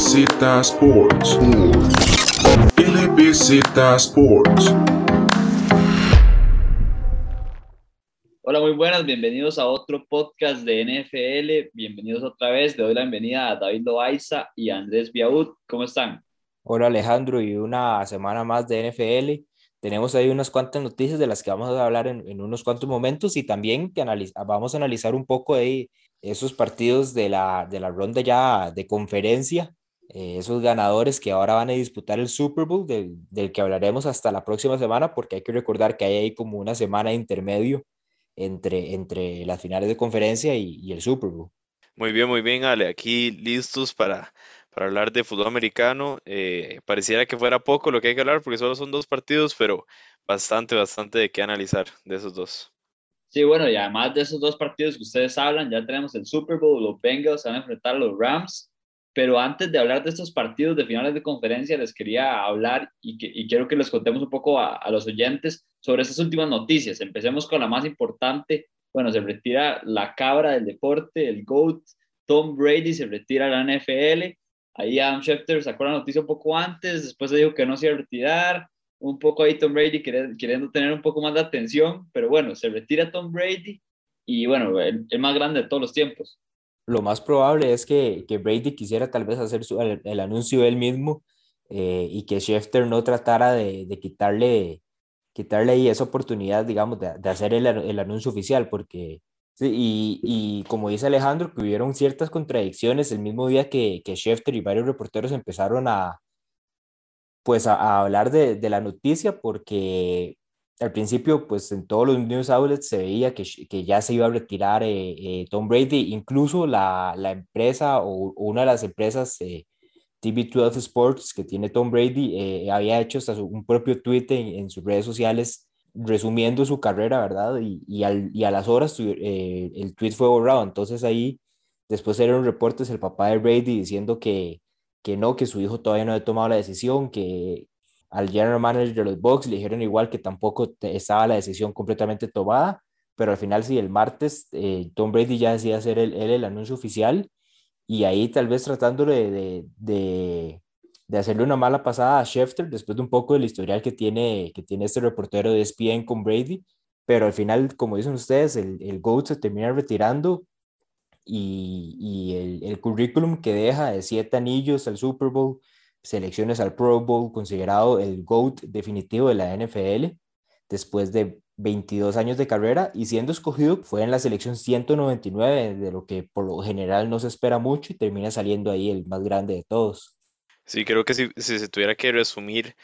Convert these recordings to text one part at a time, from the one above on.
LBZ Sports. LBZ Sports. Hola, muy buenas, bienvenidos a otro podcast de NFL. Bienvenidos otra vez. Le doy la bienvenida a David Loaiza y a Andrés Biaud. ¿Cómo están? Hola Alejandro y una semana más de NFL. Tenemos ahí unas cuantas noticias de las que vamos a hablar en, en unos cuantos momentos y también que vamos a analizar un poco de esos partidos de la, de la ronda ya de conferencia, eh, esos ganadores que ahora van a disputar el Super Bowl, del, del, que hablaremos hasta la próxima semana, porque hay que recordar que hay ahí como una semana de intermedio entre, entre las finales de conferencia y, y el Super Bowl. Muy bien, muy bien, Ale. Aquí listos para, para hablar de fútbol americano. Eh, pareciera que fuera poco lo que hay que hablar porque solo son dos partidos, pero bastante, bastante de qué analizar de esos dos. Sí, bueno, y además de esos dos partidos que ustedes hablan, ya tenemos el Super Bowl, los Bengals van a enfrentar a los Rams, pero antes de hablar de estos partidos de finales de conferencia, les quería hablar y, quiero que les contemos un poco a, los oyentes sobre estas últimas noticias. Empecemos con la más importante. Bueno, se retira la cabra del deporte, el GOAT, Tom Brady se retira a la NFL Ahí Adam Schefter sacó la noticia un poco antes, después dijo que no se iba a retirar, un poco ahí Tom Brady queriendo, tener un poco más de atención, pero bueno, se retira Tom Brady y bueno, el, más grande de todos los tiempos. Lo más probable es que, que Brady quisiera tal vez hacer su, el, el, anuncio él mismo eh, y que Schefter no tratara de, de, quitarle, quitarle ahí esa oportunidad, digamos, de, de hacer el, el anuncio oficial, porque y, y, como dice Alejandro, que hubieron ciertas contradicciones el mismo día que, que Schefter y varios reporteros empezaron a, pues a, hablar de, de, la noticia, porque al principio, pues en todos los news outlets se veía que, que ya se iba a retirar eh, eh, Tom Brady, incluso la, la, empresa o una de las empresas, eh, TV12 Sports, que tiene Tom Brady, eh, había hecho hasta su, un propio tweet en, sus redes sociales resumiendo su carrera, ¿verdad? Y, y, al, y a las horas el tweet fue borrado. Entonces ahí después salieron reportes el papá de Brady diciendo que, que no, que su hijo todavía no había tomado la decisión, que al general manager de los Bucks le dijeron igual que tampoco estaba la decisión completamente tomada, pero al final sí, el martes eh, Tom Brady ya decía hacer el, él el anuncio oficial y ahí tal vez tratándole de, de de hacerle una mala pasada a Schefter después de un poco del historial que tiene, que tiene este reportero de ESPN con Brady, pero al final, como dicen ustedes, el, el GOAT se termina retirando y, y el, el, currículum que deja de siete anillos al Super Bowl, selecciones al Pro Bowl, considerado el GOAT definitivo de la NFL, después de 22 años de carrera y siendo escogido fue en la selección 199, de lo que por lo general no se espera mucho y termina saliendo ahí el más grande de todos. Sí, creo que si, si, se tuviera que resumir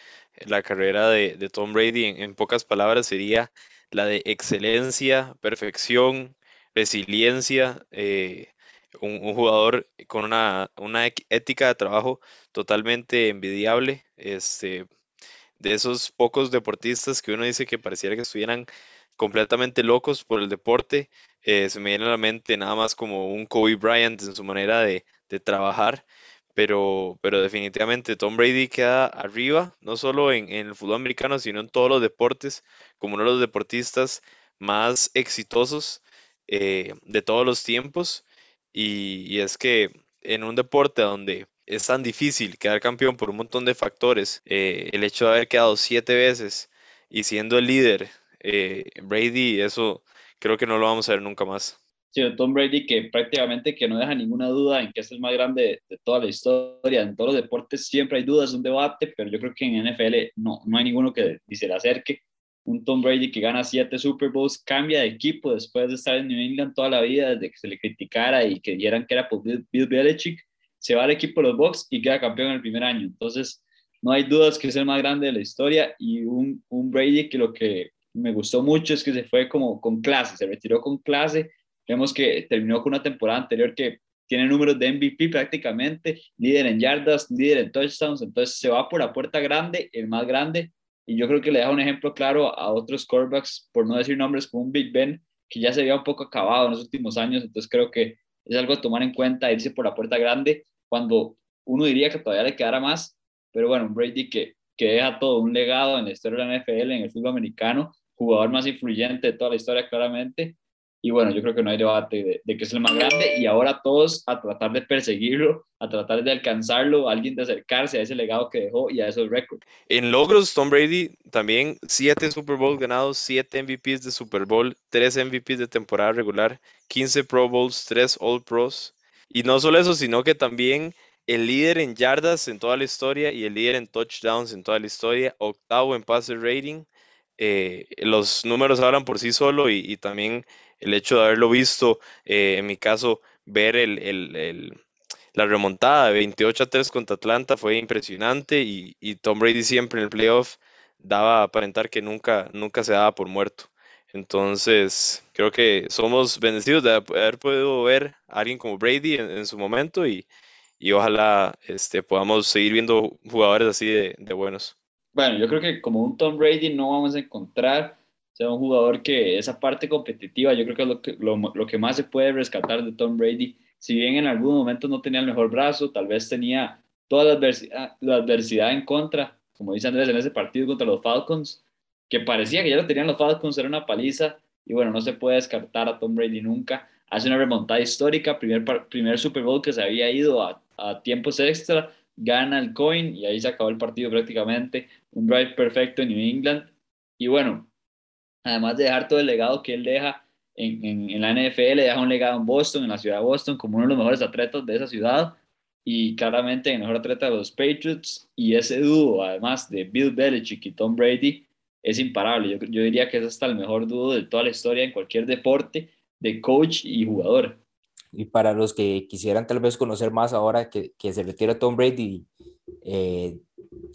la carrera de, de Tom Brady en, en, pocas palabras sería la de excelencia, perfección, resiliencia, eh, un, jugador con una, una, ética de trabajo totalmente envidiable, este, de esos pocos deportistas que uno dice que pareciera que estuvieran completamente locos por el deporte, eh, se me viene a la mente nada más como un Kobe Bryant en su manera de, de trabajar pero, pero definitivamente Tom Brady queda arriba, no solo en, en, el fútbol americano, sino en todos los deportes, como uno de los deportistas más exitosos eh, de todos los tiempos. Y, y, es que en un deporte donde es tan difícil quedar campeón por un montón de factores, eh, el hecho de haber quedado siete veces y siendo el líder, eh, Brady, eso creo que no lo vamos a ver nunca más. Sí, Tom Brady que prácticamente que no deja ninguna duda en que es el más grande de, toda la historia. En todos los deportes siempre hay dudas, un debate, pero yo creo que en NFL no, no hay ninguno que se le acerque. Un Tom Brady que gana siete Super Bowls, cambia de equipo después de estar en New England toda la vida, desde que se le criticara y que dijeran que era por Bill, Belichick, se va al equipo de los Bucks y queda campeón en el primer año. Entonces, no hay dudas que es el más grande de la historia y un, un Brady que lo que me gustó mucho es que se fue como con clase, se retiró con clase Vemos que terminó con una temporada anterior que tiene números de MVP prácticamente, líder en yardas, líder en touchdowns, entonces se va por la puerta grande, el más grande, y yo creo que le deja un ejemplo claro a otros quarterbacks, por no decir nombres como un Big Ben, que ya se había un poco acabado en los últimos años, entonces creo que es algo a tomar en cuenta, irse por la puerta grande, cuando uno diría que todavía le quedara más, pero bueno, un Brady que, que deja todo un legado en la historia de la NFL, en el fútbol americano, jugador más influyente de toda la historia claramente, Y bueno, yo creo que no hay debate de, que es el más grande y ahora todos a tratar de perseguirlo, a tratar de alcanzarlo, alguien de acercarse a ese legado que dejó y a esos récords. En logros, Tom Brady también siete Super Bowl ganados, siete MVPs de Super Bowl, tres MVPs de temporada regular, 15 Pro Bowls, tres All Pros. Y no solo eso, sino que también el líder en yardas en toda la historia y el líder en touchdowns en toda la historia, octavo en passer rating. Eh, los números hablan por sí solo y también el hecho de haberlo visto, eh, en mi caso, ver el, la remontada de 28 a 3 contra Atlanta fue impresionante y, Tom Brady siempre en el playoff daba a aparentar que nunca, nunca se daba por muerto. Entonces, creo que somos bendecidos de haber podido ver a alguien como Brady en, su momento y, ojalá este, podamos seguir viendo jugadores así de, de buenos. Bueno, yo creo que como un Tom Brady no vamos a encontrar sea un jugador que esa parte competitiva, yo creo que es lo que, lo, lo que más se puede rescatar de Tom Brady. Si bien en algún momento no tenía el mejor brazo, tal vez tenía toda la adversidad, la adversidad en contra, como dice Andrés en ese partido contra los Falcons, que parecía que ya lo tenían los Falcons, era una paliza, y bueno, no se puede descartar a Tom Brady nunca. Hace una remontada histórica, primer, primer Super Bowl que se había ido a, a tiempos extra, gana el coin y ahí se acabó el partido prácticamente. Un drive perfecto en New England. Y bueno, además de dejar todo el legado que él deja en, en, la NFL, deja un legado en Boston, en la ciudad de Boston, como uno de los mejores atletas de esa ciudad y claramente el mejor atleta de los Patriots. Y ese dúo, además de Bill Belichick y Tom Brady, es imparable. Yo, yo diría que es hasta el mejor dúo de toda la historia en cualquier deporte de coach y jugador. Y para los que quisieran tal vez conocer más ahora que, que se retira Tom Brady, eh,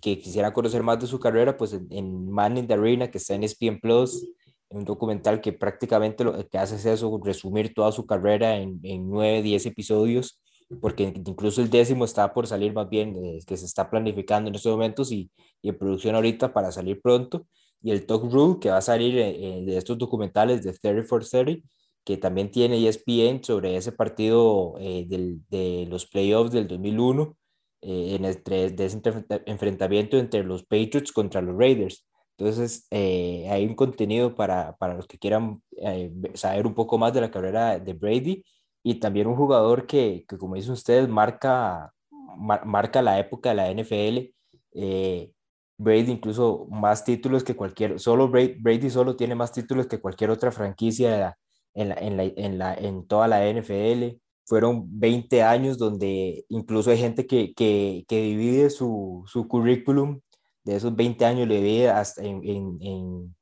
que quisieran conocer más de su carrera, pues en, en Man in the Arena, que está en ESPN Plus, un documental que prácticamente lo que hace es eso, resumir toda su carrera en, en 9, 10 episodios, porque incluso el décimo está por salir más bien, eh, que se está planificando en estos momentos y, y, en producción ahorita para salir pronto, y el Talk Rule que va a salir eh, eh, de estos documentales de 30 for 30, que también tiene ESPN sobre ese partido de los playoffs del 2001, en el, de ese enfrentamiento entre los Patriots contra los Raiders entonces, eh, hay un contenido para, para los que quieran eh, saber un poco más de la carrera de Brady y también un jugador que, que como dicen ustedes, marca, marca la época de la NFL. Eh, Brady incluso más títulos que cualquier, solo Brady, Brady, solo tiene más títulos que cualquier otra franquicia en, la, en, la, en, la, en toda la NFL. Fueron 20 años donde incluso hay gente que, que, que divide su, su currículum de esos 20 años le ve hasta en, en, en,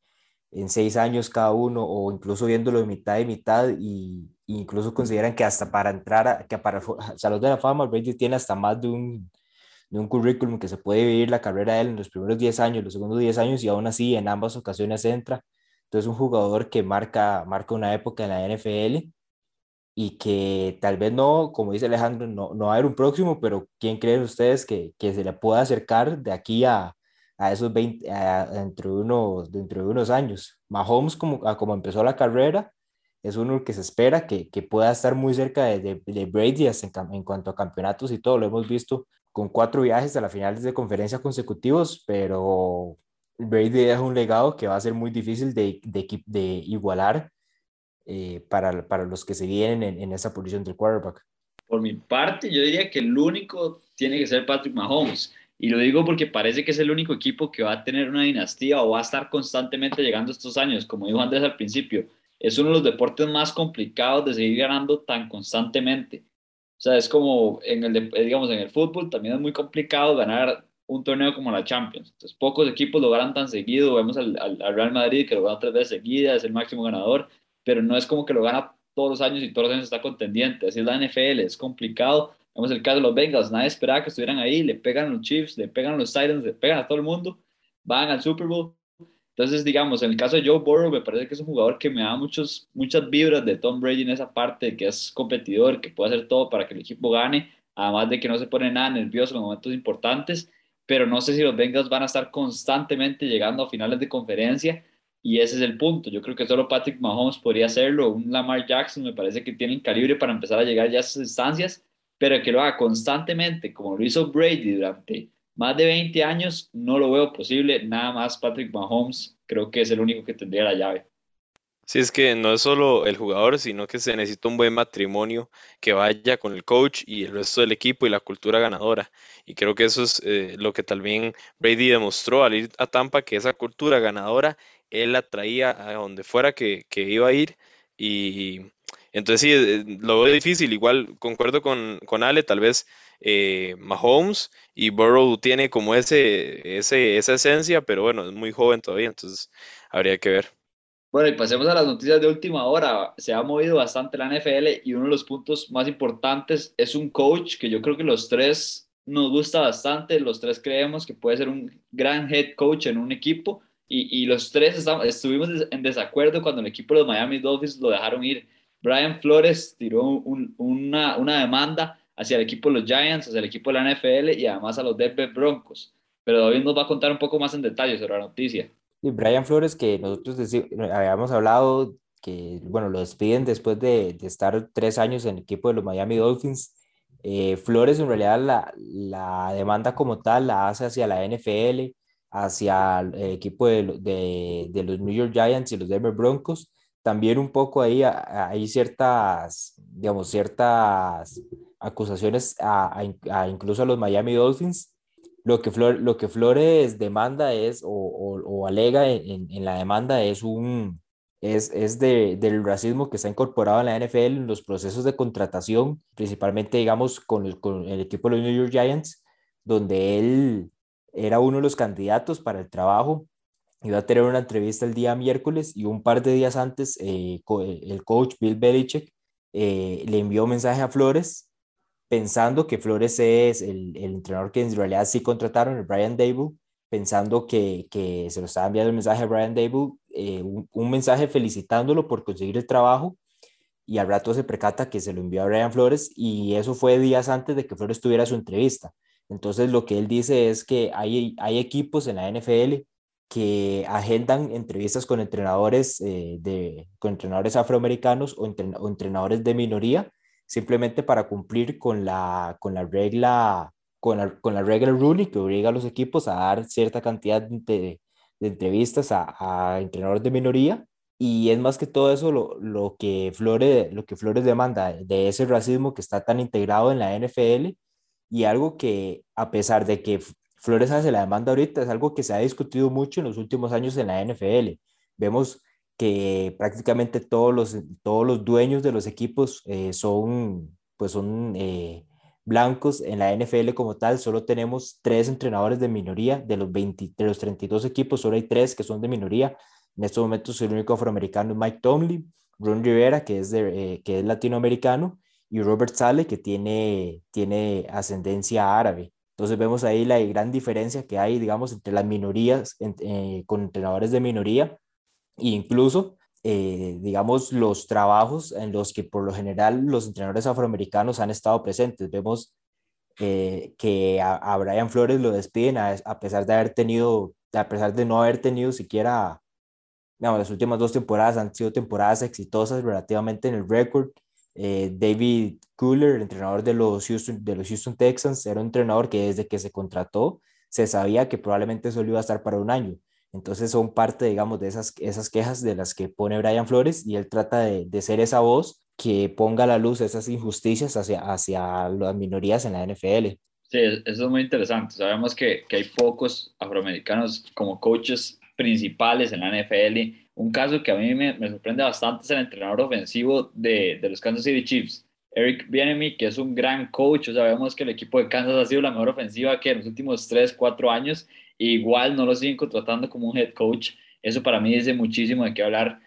en 6 años cada uno o incluso viéndolo de mitad y mitad y, incluso consideran que hasta para entrar a, que para Salud de la Fama Brady tiene hasta más de un, de un currículum que se puede vivir la carrera de él en los primeros 10 años, los segundos 10 años y aún así en ambas ocasiones entra. Entonces un jugador que marca, marca una época en la NFL y que tal vez no, como dice Alejandro, no, no va a haber un próximo, pero ¿quién creen ustedes que, que se le pueda acercar de aquí a, a esos 20, dentro, de unos, dentro de unos años. Mahomes, como, como empezó la carrera, es uno que se espera que, que pueda estar muy cerca de, de, Brady en, en, cuanto a campeonatos y todo. Lo hemos visto con cuatro viajes a las finales de conferencia consecutivos, pero Brady es un legado que va a ser muy difícil de, de, de igualar eh, para, para los que se vienen en, en esa posición del quarterback. Por mi parte, yo diría que el único tiene que ser Patrick Mahomes. Y lo digo porque parece que es el único equipo que va a tener una dinastía o va a estar constantemente llegando estos años. Como dijo Andrés al principio, es uno de los deportes más complicados de seguir ganando tan constantemente. O sea, es como en el, digamos, en el fútbol también es muy complicado ganar un torneo como la Champions. Entonces, pocos equipos lo ganan tan seguido. Vemos al, al, Real Madrid que lo gana tres veces seguidas, es el máximo ganador, pero no es como que lo gana todos los años y todos los años está contendiente. Así es la NFL, es complicado Vemos el caso de los Bengals, nadie esperaba que estuvieran ahí, le pegan a los Chiefs, le pegan a los Titans, le pegan a todo el mundo, van al Super Bowl. Entonces, digamos, en el caso de Joe Burrow, me parece que es un jugador que me da muchos, muchas vibras de Tom Brady en esa parte, que es competidor, que puede hacer todo para que el equipo gane, además de que no se pone nada nervioso en momentos importantes, pero no sé si los Bengals van a estar constantemente llegando a finales de conferencia, y ese es el punto. Yo creo que solo Patrick Mahomes podría hacerlo, un Lamar Jackson me parece que tiene el calibre para empezar a llegar ya a esas instancias, pero que lo haga constantemente, como lo hizo Brady durante más de 20 años, no lo veo posible. Nada más Patrick Mahomes, creo que es el único que tendría la llave. Sí, es que no es solo el jugador, sino que se necesita un buen matrimonio que vaya con el coach y el resto del equipo y la cultura ganadora. Y creo que eso es eh, lo que también Brady demostró al ir a Tampa, que esa cultura ganadora él la traía a donde fuera que, que iba a ir. Y entonces sí, eh, lo veo difícil. Igual concuerdo con, con Ale, tal vez eh, Mahomes y Burrow tiene como ese, ese, esa esencia, pero bueno, es muy joven todavía, entonces habría que ver. Bueno, y pasemos a las noticias de última hora. Se ha movido bastante la NFL y uno de los puntos más importantes es un coach que yo creo que los tres nos gusta bastante. Los tres creemos que puede ser un gran head coach en un equipo y, y los tres estuvimos en desacuerdo cuando el equipo de los Miami Dolphins lo dejaron ir. Brian Flores tiró una, una demanda hacia el equipo de los Giants, hacia el equipo de la NFL y además a los Denver Broncos. Pero David nos va a contar un poco más en detalle sobre la noticia. Y Brian Flores, que nosotros habíamos hablado que, bueno, lo despiden después de, de estar tres años en el equipo de los Miami Dolphins. Eh, Flores en realidad la, la, demanda como tal la hace hacia la NFL, hacia el equipo de, de, de, los New York Giants y los Denver Broncos. También un poco ahí hay ciertas, digamos, ciertas acusaciones a, incluso a los Miami Dolphins lo que, lo que Flores demanda es, o, o, alega en, la demanda es un, es, es de, del racismo que está incorporado en la NFL en los procesos de contratación, principalmente, digamos, con con el equipo de los New York Giants, donde él era uno de los candidatos para el trabajo. Iba a tener una entrevista el día miércoles y un par de días antes eh, el coach Bill Belichick eh, le envió un mensaje a Flores pensando que Flores es el, el, entrenador que en realidad sí contrataron, el Brian Dable, pensando que, que se lo estaba enviando el mensaje a Brian Dable, eh, un, un, mensaje felicitándolo por conseguir el trabajo, y al rato se percata que se lo envió a Brian Flores, y eso fue días antes de que Flores tuviera su entrevista. Entonces lo que él dice es que hay, hay equipos en la NFL que agendan entrevistas con entrenadores, eh, de, con entrenadores afroamericanos o, entren, o entrenadores de minoría, simplemente para cumplir con la, con la regla con la, con la regla ruling que obliga a los equipos a dar cierta cantidad de, de entrevistas a, a, entrenadores de minoría. Y es más que todo eso lo, lo, que Flores, lo que Flores demanda de ese racismo que está tan integrado en la NFL y algo que a pesar de que Flores hace la demanda ahorita es algo que se ha discutido mucho en los últimos años en la NFL. Vemos que prácticamente todos los, todos los dueños de los equipos eh, son, pues son eh, blancos en la NFL como tal. Solo tenemos tres entrenadores de minoría. De los, 20, de los 32 equipos, solo hay tres que son de minoría. En estos momentos el único afroamericano es Mike Tomlin, Ron Rivera, que es, de, eh, que es latinoamericano, y Robert Sale, que tiene, tiene ascendencia árabe. Entonces vemos ahí la gran diferencia que hay, digamos, entre las minorías, en, eh, con entrenadores de minoría incluso, eh, digamos, los trabajos en los que por lo general los entrenadores afroamericanos han estado presentes. Vemos eh, que a, a, Brian Flores lo despiden a, a, pesar de haber tenido, a pesar de no haber tenido siquiera, digamos, las últimas dos temporadas han sido temporadas exitosas relativamente en el récord. Eh, David Cooler, entrenador de los, Houston, de los Houston Texans, era un entrenador que desde que se contrató se sabía que probablemente solo iba a estar para un año. Entonces son parte, digamos, de esas, esas quejas de las que pone Brian Flores y él trata de, de ser esa voz que ponga a la luz esas injusticias hacia, hacia las minorías en la NFL. Sí, eso es muy interesante. Sabemos que, que hay pocos afroamericanos como coaches principales en la NFL. Un caso que a mí me, me sorprende bastante es el entrenador ofensivo de, de los Kansas City Chiefs, Eric Bieniemy, que es un gran coach. O que el equipo de Kansas ha sido la mejor ofensiva que en los últimos 3, 4 años igual no lo siguen contratando como un head coach. Eso para mí dice muchísimo de qué hablar.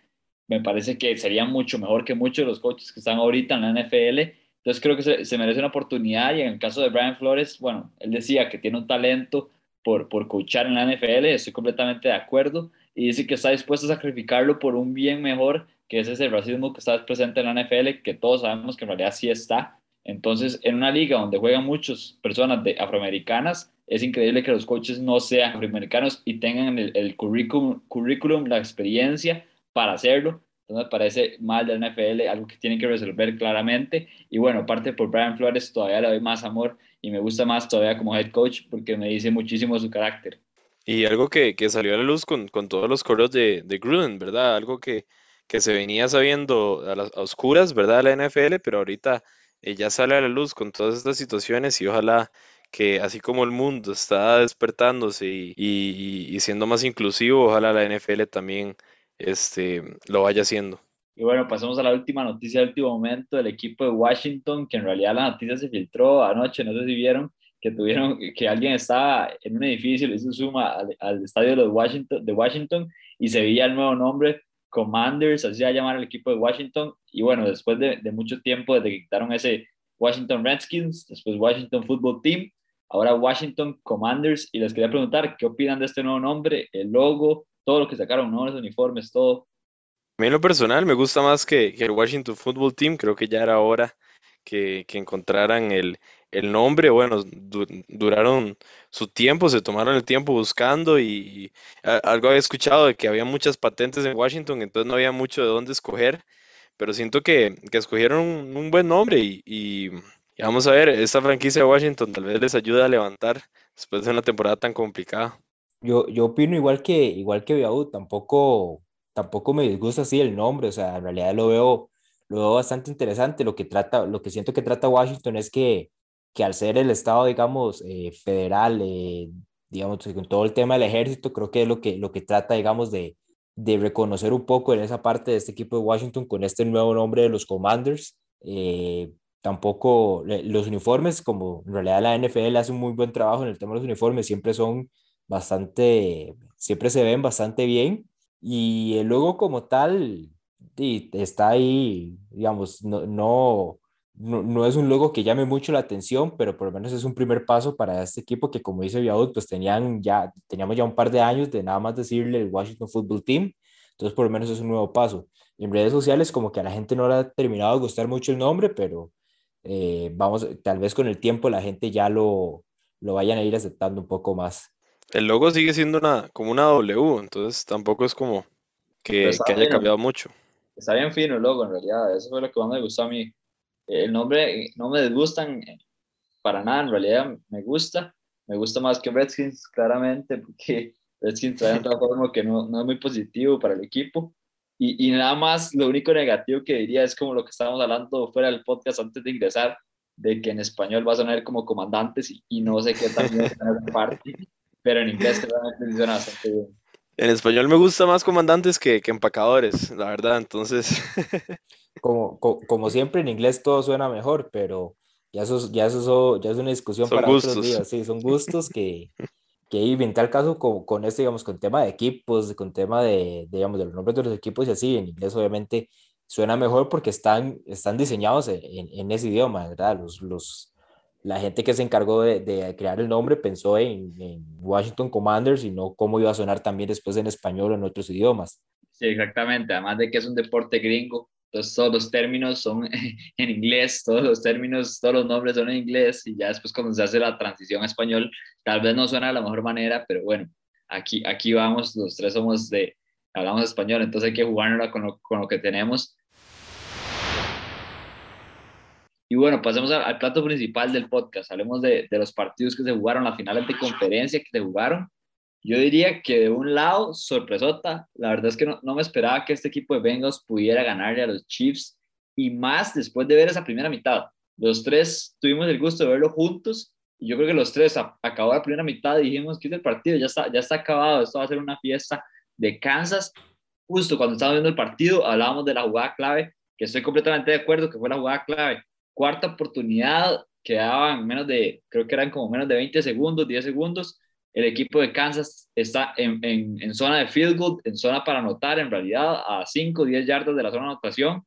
Me parece que sería mucho mejor que muchos de los coaches que están ahorita en la NFL. Entonces creo que se, se merece una oportunidad y en el caso de Brian Flores, bueno, él decía que tiene un talento por, por coachar en la NFL, estoy completamente de acuerdo y dice que está dispuesto a sacrificarlo por un bien mejor, que es ese racismo que está presente en la NFL, que todos sabemos que en realidad sí está. Entonces, en una liga donde juegan muchas personas de afroamericanas, es increíble que los coaches no sean afroamericanos y tengan el, el currículum, currículum, la experiencia para hacerlo. Entonces me parece mal de la NFL, algo que tienen que resolver claramente. Y bueno, aparte por Brian Flores, todavía le doy más amor y me gusta más todavía como head coach porque me dice muchísimo su carácter. Y algo que, que salió a la luz con, con todos los correos de, de Gruden, ¿verdad? Algo que, que se venía sabiendo a las oscuras, ¿verdad? La NFL, pero ahorita eh, ya sale a la luz con todas estas situaciones y ojalá que así como el mundo está despertándose y, y- y siendo más inclusivo, ojalá la NFL también este, lo vaya haciendo. Y bueno, pasamos a la última noticia del último momento del equipo de Washington, que en realidad la noticia se filtró anoche, no sé si vieron, que tuvieron, que alguien estaba en un edificio, le hizo zoom al, al estadio de, Washington, y se veía el nuevo nombre, Commanders, así a llamar el equipo de Washington. Y bueno, después de, mucho tiempo, desde que quitaron ese Washington Redskins, después Washington Football Team, ahora Washington Commanders, y les quería preguntar, ¿qué opinan de este nuevo nombre, el logo, todo lo que sacaron, ¿no? los uniformes, todo? A mí lo personal me gusta más que, que el Washington Football Team, creo que ya era hora que, que encontraran el, el nombre, bueno, du- duraron su tiempo, se tomaron el tiempo buscando y, algo había escuchado de que había muchas patentes en Washington, entonces no había mucho de dónde escoger, pero siento que, que escogieron un, buen nombre y, y- vamos a ver, esta franquicia de Washington tal vez les ayude a levantar después de una temporada tan complicada. Yo, yo opino igual que, igual que Biaú, tampoco, tampoco me disgusta así el nombre, o sea, en realidad lo veo, lo veo bastante interesante. Lo que trata, lo que siento que trata Washington es que, que al ser el estado, digamos, eh, federal, eh, digamos, con todo el tema del ejército, creo que es lo que, lo que trata, digamos, de, de reconocer un poco en esa parte de este equipo de Washington con este nuevo nombre de los Commanders. Eh, tampoco los uniformes, como en realidad la NFL hace un muy buen trabajo en el tema de los uniformes, siempre son bastante, siempre se ven bastante bien. Y el logo como tal está ahí, digamos, no, no, no, no es un logo que llame mucho la atención, pero por lo menos es un primer paso para este equipo que, como dice Viaud, pues tenían ya, teníamos ya un par de años de nada más decirle el Washington Football Team, entonces por lo menos es un nuevo paso. Y en redes sociales como que a la gente no le ha terminado de gustar mucho el nombre, pero eh, vamos, tal vez con el tiempo la gente ya lo, lo vayan a ir aceptando un poco más. El logo sigue siendo una, como una W, entonces tampoco es como que, haya bien, cambiado mucho. está bien fino el logo, en realidad. Eso fue lo que más me gustó a mí. El nombre no me disgustan eh, para nada, en realidad me gusta. Me gusta más que Redskins, claramente, porque Redskins trae un transformo que no, no es muy positivo para el equipo. Y, y nada más, lo único negativo que diría es como lo que estábamos hablando fuera del podcast antes de ingresar, de que en español va a sonar como comandantes y, no sé qué también parte, pero en inglés claramente suena bastante bien. En español me gusta más comandantes que, que empacadores, la verdad, entonces Como, co- como siempre en inglés todo suena mejor, pero ya eso, es- ya eso, es- ya es una discusión Son para otros gustos. días, sí, son gustos que, que y en tal caso con, con este, digamos, con tema de equipos, con tema de, de, digamos, de los nombres de los equipos y así, en inglés obviamente suena mejor porque están, están diseñados en, en, en ese idioma, ¿verdad? Los, los, la gente que se encargó de, de crear el nombre pensó en, en Washington Commanders y no cómo iba a sonar también después en español o en otros idiomas. Sí, exactamente. Además de que es un deporte gringo, entonces todos los términos son en inglés, todos los términos, todos los nombres son en inglés y ya después cuando se hace la transición a español, tal vez no suena de la mejor manera, pero bueno, aquí, aquí vamos, los tres somos de, hablamos español, entonces hay que jugárnosla con lo, con lo que tenemos. Y bueno, pasemos al, al plato principal del podcast. Hablemos de, de, los partidos que se jugaron, las finales de conferencia que se jugaron. Yo diría que de un lado, sorpresota. La verdad es que no, no me esperaba que este equipo de Bengals pudiera ganarle a los Chiefs y más después de ver esa primera mitad. Los tres tuvimos el gusto de verlo juntos y yo creo que los tres acabó la primera mitad y dijimos que el partido, ya está, ya está acabado, esto va a ser una fiesta de Kansas. Justo cuando estábamos viendo el partido hablábamos de la jugada clave, que estoy completamente de acuerdo que fue la jugada clave cuarta oportunidad, quedaban menos de, creo que eran como menos de 20 segundos, 10 segundos. El equipo de Kansas está en, en, zona de field goal, en zona para anotar, en realidad, a 5, 10 yardas de la zona de anotación.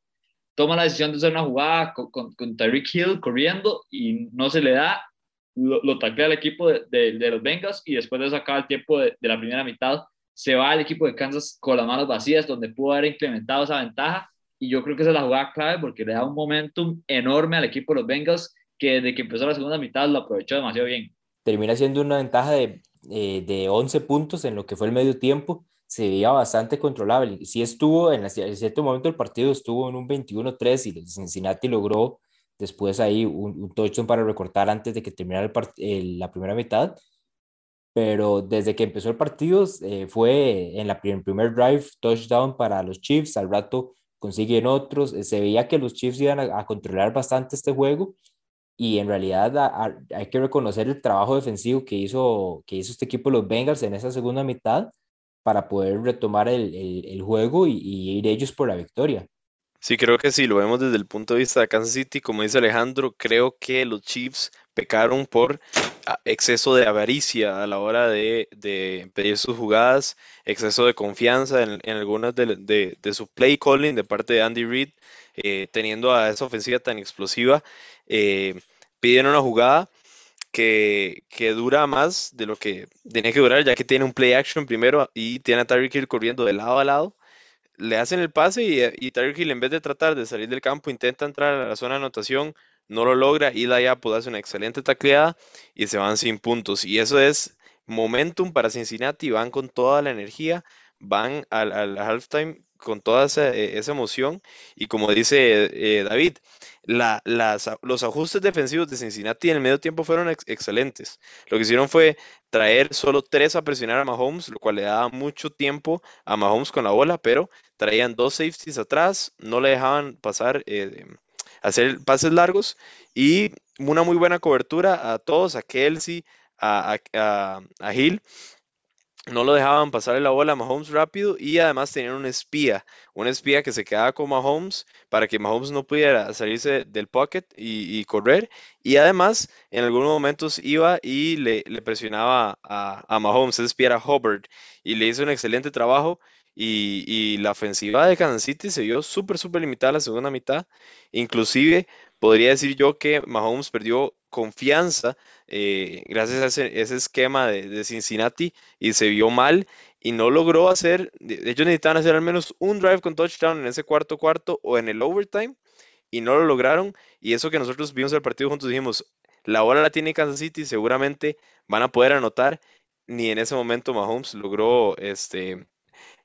Toma la decisión de hacer una jugada con, con, con Tyreek Hill corriendo y no se le da. Lo, lo taclea el equipo de, de, los Bengals y después de eso acaba el tiempo de, de la primera mitad. Se va el equipo de Kansas con las manos vacías, donde pudo haber implementado esa ventaja y yo creo que esa es la jugada clave porque le da un momentum enorme al equipo de los Bengals que desde que empezó la segunda mitad lo aprovechó demasiado bien. Termina siendo una ventaja de, eh, de 11 puntos en lo que fue el medio tiempo, se veía bastante controlable. Sí estuvo, en, cierto momento el partido estuvo en un 21-3 y Cincinnati logró después ahí un, touchdown para recortar antes de que terminara el el, la primera mitad, pero desde que empezó el partido eh, fue en la el primer drive touchdown para los Chiefs, al rato consiguen otros, eh, se veía que los Chiefs iban a, a controlar bastante este juego y en realidad hay que reconocer el trabajo defensivo que hizo, que hizo este equipo los Bengals en esa segunda mitad para poder retomar el, el, juego y, y, ir ellos por la victoria. Sí, creo que sí, lo vemos desde el punto de vista de Kansas City, como dice Alejandro, creo que los Chiefs pecaron por ah, exceso de avaricia a la hora de, de pedir sus jugadas, exceso de confianza en, en algunas de, de, de, su play calling de parte de Andy Reid, eh, teniendo a esa ofensiva tan explosiva, eh, piden una jugada que, dura más de lo que tenía que durar, ya que tiene un play action primero y tiene a Tyreek Hill corriendo de lado a lado. Le hacen el pase y, y Tyreek en vez de tratar de salir del campo, intenta entrar a la zona de anotación, no lo logra. Y la ya puede hacer una excelente tacleada y se van sin puntos. Y eso es momentum para Cincinnati. Van con toda la energía, van al, al halftime con toda esa, e, esa, emoción. Y como dice eh, David, los ajustes defensivos de Cincinnati en el medio tiempo fueron ex excelentes. Lo que hicieron fue traer solo tres a presionar a Mahomes, lo cual le daba mucho tiempo a Mahomes con la bola, pero traían dos safeties atrás, no le dejaban pasar, eh, hacer pases largos y una muy buena cobertura a todos, a Kelsey, a, a, a Hill no lo dejaban pasarle la bola a Mahomes rápido y además tenían un espía, un espía que se quedaba con Mahomes para que Mahomes no pudiera salirse del pocket y, correr. Y además en algunos momentos iba y le, presionaba a, a, Mahomes, ese espía era Hubbard y le hizo un excelente trabajo y, la ofensiva de Kansas City se vio súper, súper limitada la segunda mitad, inclusive podría decir yo que Mahomes perdió confianza eh, gracias a ese, esquema de, Cincinnati y se vio mal y no logró hacer, ellos necesitaban hacer al menos un drive con touchdown en ese cuarto cuarto o en el overtime y no lo lograron y eso que nosotros vimos el partido juntos dijimos, la bola la tiene Kansas City, seguramente van a poder anotar, ni en ese momento Mahomes logró este,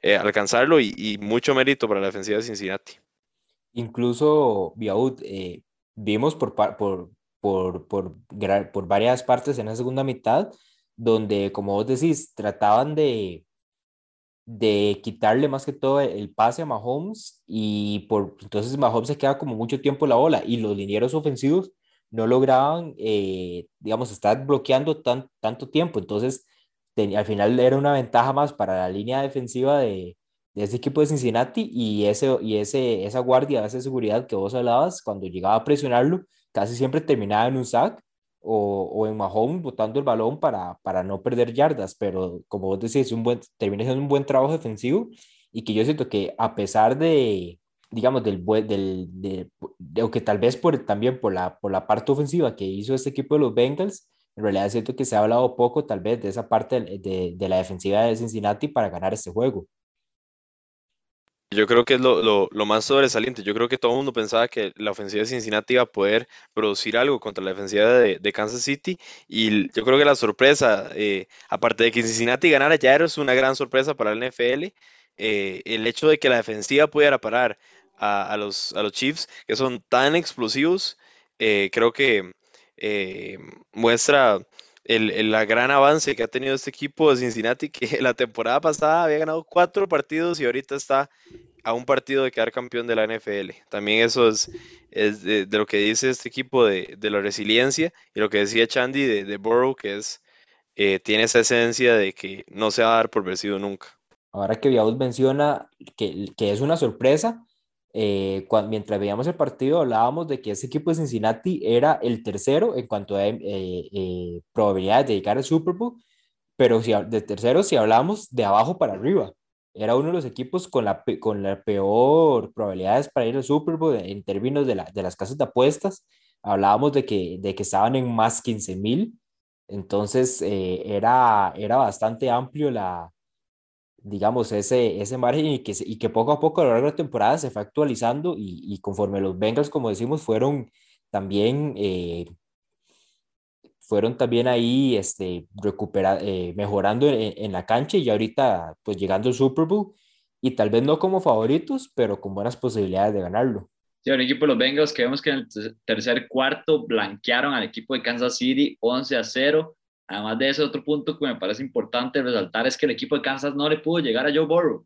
eh, alcanzarlo y, mucho mérito para la defensiva de Cincinnati. Incluso Biaud, eh, vimos por, por, por, por, por varias partes en la segunda mitad, donde, como vos decís, trataban de, de quitarle más que todo el pase a Mahomes y por entonces Mahomes se queda como mucho tiempo la bola y los linieros ofensivos no lograban, eh, digamos, estar bloqueando tan, tanto tiempo. Entonces, al final era una ventaja más para la línea defensiva de, de ese equipo de Cincinnati y, ese, y ese, esa guardia, esa seguridad que vos hablabas, cuando llegaba a presionarlo, casi siempre terminaba en un sack o, o en Mahomes botando el balón para, para no perder yardas, pero como vos decís, un buen, termina siendo un buen trabajo defensivo y que yo siento que a pesar de, digamos, del, del de, de, que tal vez por, también por la, por la parte ofensiva que hizo este equipo de los Bengals, en realidad siento que se ha hablado poco tal vez de esa parte de, de la defensiva de Cincinnati para ganar este juego. Yo creo que es lo, más sobresaliente. Yo creo que todo el mundo pensaba que la ofensiva de Cincinnati iba a poder producir algo contra la defensiva de, Kansas City. Y yo creo que la sorpresa, eh, aparte de que Cincinnati ganara, ya era una gran sorpresa para el NFL. Eh, el hecho de que la defensiva pudiera parar a, los, a los Chiefs, que son tan explosivos, eh, creo que muestra el, gran avance que ha tenido este equipo de Cincinnati, que la temporada pasada había ganado cuatro partidos y ahorita está a un partido de quedar campeón de la NFL. También eso es, de, lo que dice este equipo de, la resiliencia y lo que decía Chandy de, de Burrow, que es, eh, tiene esa esencia de que no se va a dar por vencido nunca. Ahora que Viaud menciona que es una sorpresa, eh, cuando, mientras veíamos el partido hablábamos de que ese equipo de Cincinnati era el tercero en cuanto a eh, eh, probabilidades de llegar al Super Bowl, pero si, de tercero si hablamos de abajo para arriba. Era uno de los equipos con la, con la peor probabilidades para ir al Super Bowl en términos de, la, de las casas de apuestas. Hablábamos de que, de que estaban en más 15 mil. Entonces era, era bastante amplio la, digamos, ese, ese margen y que, y que poco a poco a lo largo de la temporada se fue actualizando y, y conforme los Bengals, como decimos, fueron también, eh, fueron también ahí este, recupera, eh, mejorando en, en, la cancha y ahorita pues llegando al Super Bowl y tal vez no como favoritos, pero con buenas posibilidades de ganarlo. Sí, un equipo de los Bengals que vemos que en el tercer cuarto blanquearon al equipo de Kansas City 11 a 0 Además de ese otro punto que me parece importante resaltar es que el equipo de Kansas no le pudo llegar a Joe Burrow.